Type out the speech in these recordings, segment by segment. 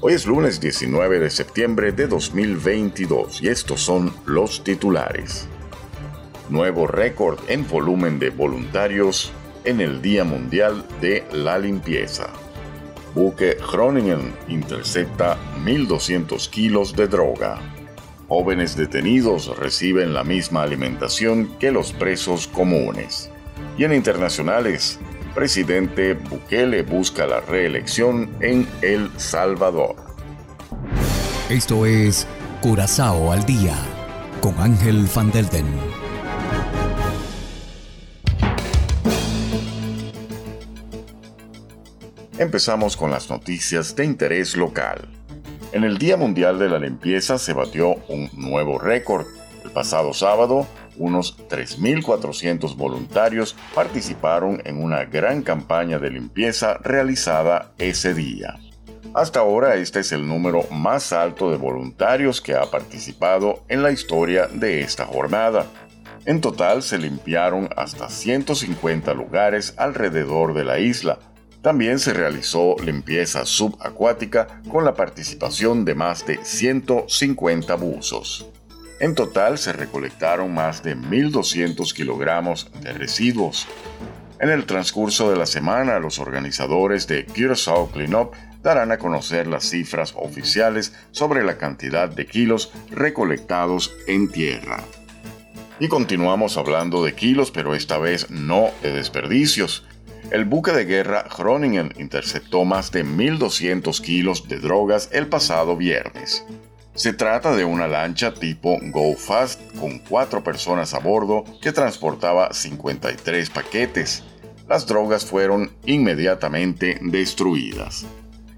Hoy es lunes 19 de septiembre de 2022 y estos son los titulares. Nuevo récord en volumen de voluntarios en el Día Mundial de la Limpieza. Buque Groningen intercepta 1.200 kilos de droga. Jóvenes detenidos reciben la misma alimentación que los presos comunes. Y en internacionales, presidente Bukele busca la reelección en El Salvador. Esto es Curazao al Día con Ángel Van Delden. Empezamos con las noticias de interés local. En el Día Mundial de la Limpieza se batió un nuevo récord. El pasado sábado, unos 3.400 voluntarios participaron en una gran campaña de limpieza realizada ese día. Hasta ahora este es el número más alto de voluntarios que ha participado en la historia de esta jornada. En total se limpiaron hasta 150 lugares alrededor de la isla. También se realizó limpieza subacuática con la participación de más de 150 buzos. En total se recolectaron más de 1.200 kilogramos de residuos. En el transcurso de la semana, los organizadores de Curaçao Cleanup darán a conocer las cifras oficiales sobre la cantidad de kilos recolectados en tierra. Y continuamos hablando de kilos, pero esta vez no de desperdicios. El buque de guerra Groningen interceptó más de 1.200 kilos de drogas el pasado viernes. Se trata de una lancha tipo Go Fast con cuatro personas a bordo que transportaba 53 paquetes. Las drogas fueron inmediatamente destruidas.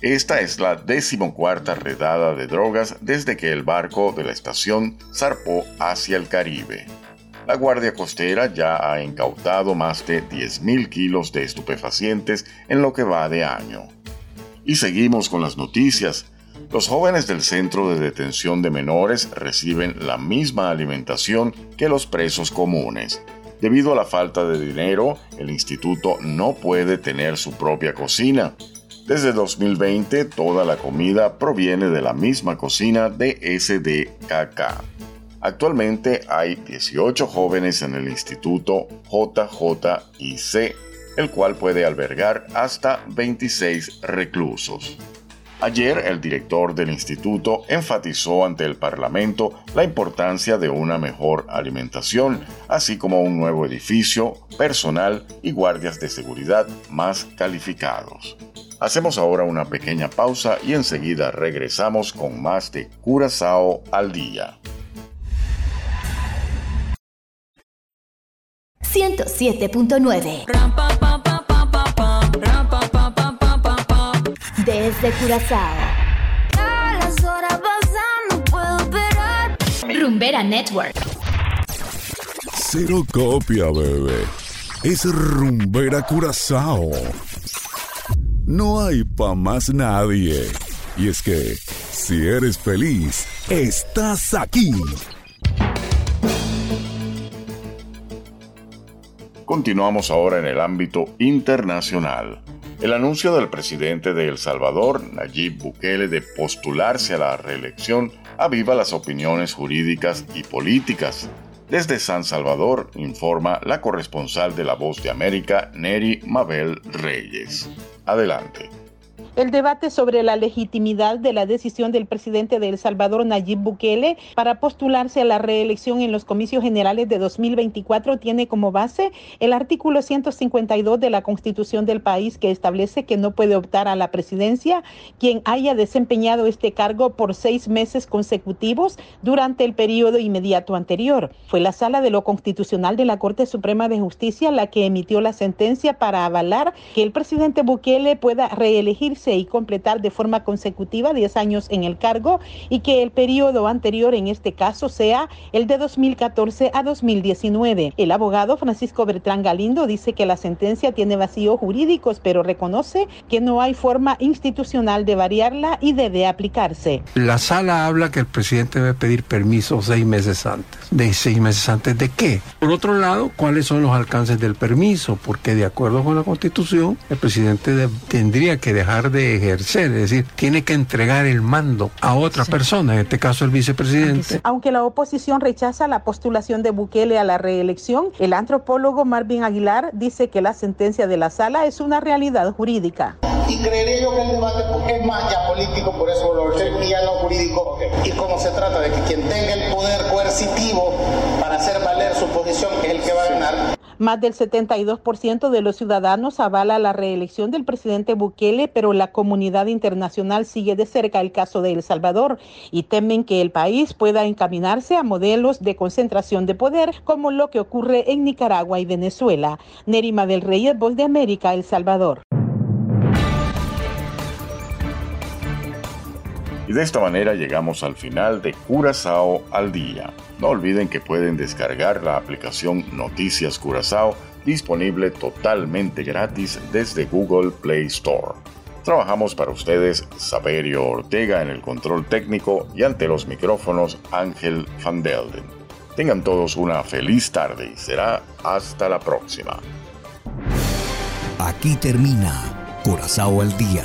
Esta es la decimocuarta redada de drogas desde que el barco de la estación zarpó hacia el Caribe. La Guardia Costera ya ha incautado más de 10.000 kilos de estupefacientes en lo que va de año. Y seguimos con las noticias. Los jóvenes del Centro de Detención de Menores reciben la misma alimentación que los presos comunes. Debido a la falta de dinero, el instituto no puede tener su propia cocina. Desde 2020, toda la comida proviene de la misma cocina de SDKK. Actualmente hay 18 jóvenes en el instituto JJIC, el cual puede albergar hasta 26 reclusos. Ayer el director del instituto enfatizó ante el Parlamento la importancia de una mejor alimentación, así como un nuevo edificio, personal y guardias de seguridad más calificados. Hacemos ahora una pequeña pausa y enseguida regresamos con más de Curazao al día. 107.9 Curazao. Rumbera Network. Cero copia, bebé. Es Rumbera Curazao. No hay pa' más nadie. Y es que, si eres feliz, estás aquí. Continuamos ahora en el ámbito internacional. El anuncio del presidente de El Salvador, Nayib Bukele, de postularse a la reelección aviva las opiniones jurídicas y políticas. Desde San Salvador informa la corresponsal de La Voz de América, Neri Mabel Reyes. Adelante. El debate sobre la legitimidad de la decisión del presidente de El Salvador, Nayib Bukele, para postularse a la reelección en los comicios generales de 2024 tiene como base el artículo 152 de la Constitución del país que establece que no puede optar a la presidencia quien haya desempeñado este cargo por seis meses consecutivos durante el periodo inmediato anterior. Fue la Sala de lo Constitucional de la Corte Suprema de Justicia la que emitió la sentencia para avalar que el presidente Bukele pueda reelegirse y completar de forma consecutiva 10 años en el cargo y que el periodo anterior en este caso sea el de 2014 a 2019. El abogado Francisco Bertrán Galindo dice que la sentencia tiene vacíos jurídicos, pero reconoce que no hay forma institucional de variarla y debe aplicarse. La sala habla que el presidente debe pedir permiso seis meses antes. ¿De seis meses antes de qué? Por otro lado, ¿cuáles son los alcances del permiso? Porque de acuerdo con la Constitución, el presidente tendría que dejar de ejercer, es decir, tiene que entregar el mando a otra persona, en este caso el vicepresidente. Aunque la oposición rechaza la postulación de Bukele a la reelección, el antropólogo Marvin Aguilar dice que la sentencia de la sala es una realidad jurídica. Y creeré yo que el debate es más ya político, por eso lo y ya no jurídico. Y como se trata de que quien tenga el poder coercitivo para hacer valer su posición es el que va a ganar. Más del 72% de los ciudadanos avala la reelección del presidente Bukele, pero la comunidad internacional sigue de cerca el caso de El Salvador y temen que el país pueda encaminarse a modelos de concentración de poder como lo que ocurre en Nicaragua y Venezuela. Nerima del Rey, Voz de América, El Salvador. Y de esta manera llegamos al final de Curazao al día. No olviden que pueden descargar la aplicación Noticias Curazao disponible totalmente gratis desde Google Play Store. Trabajamos para ustedes Saberio Ortega en el control técnico y ante los micrófonos Ángel Van Delden. Tengan todos una feliz tarde y será hasta la próxima. Aquí termina Curazao al día,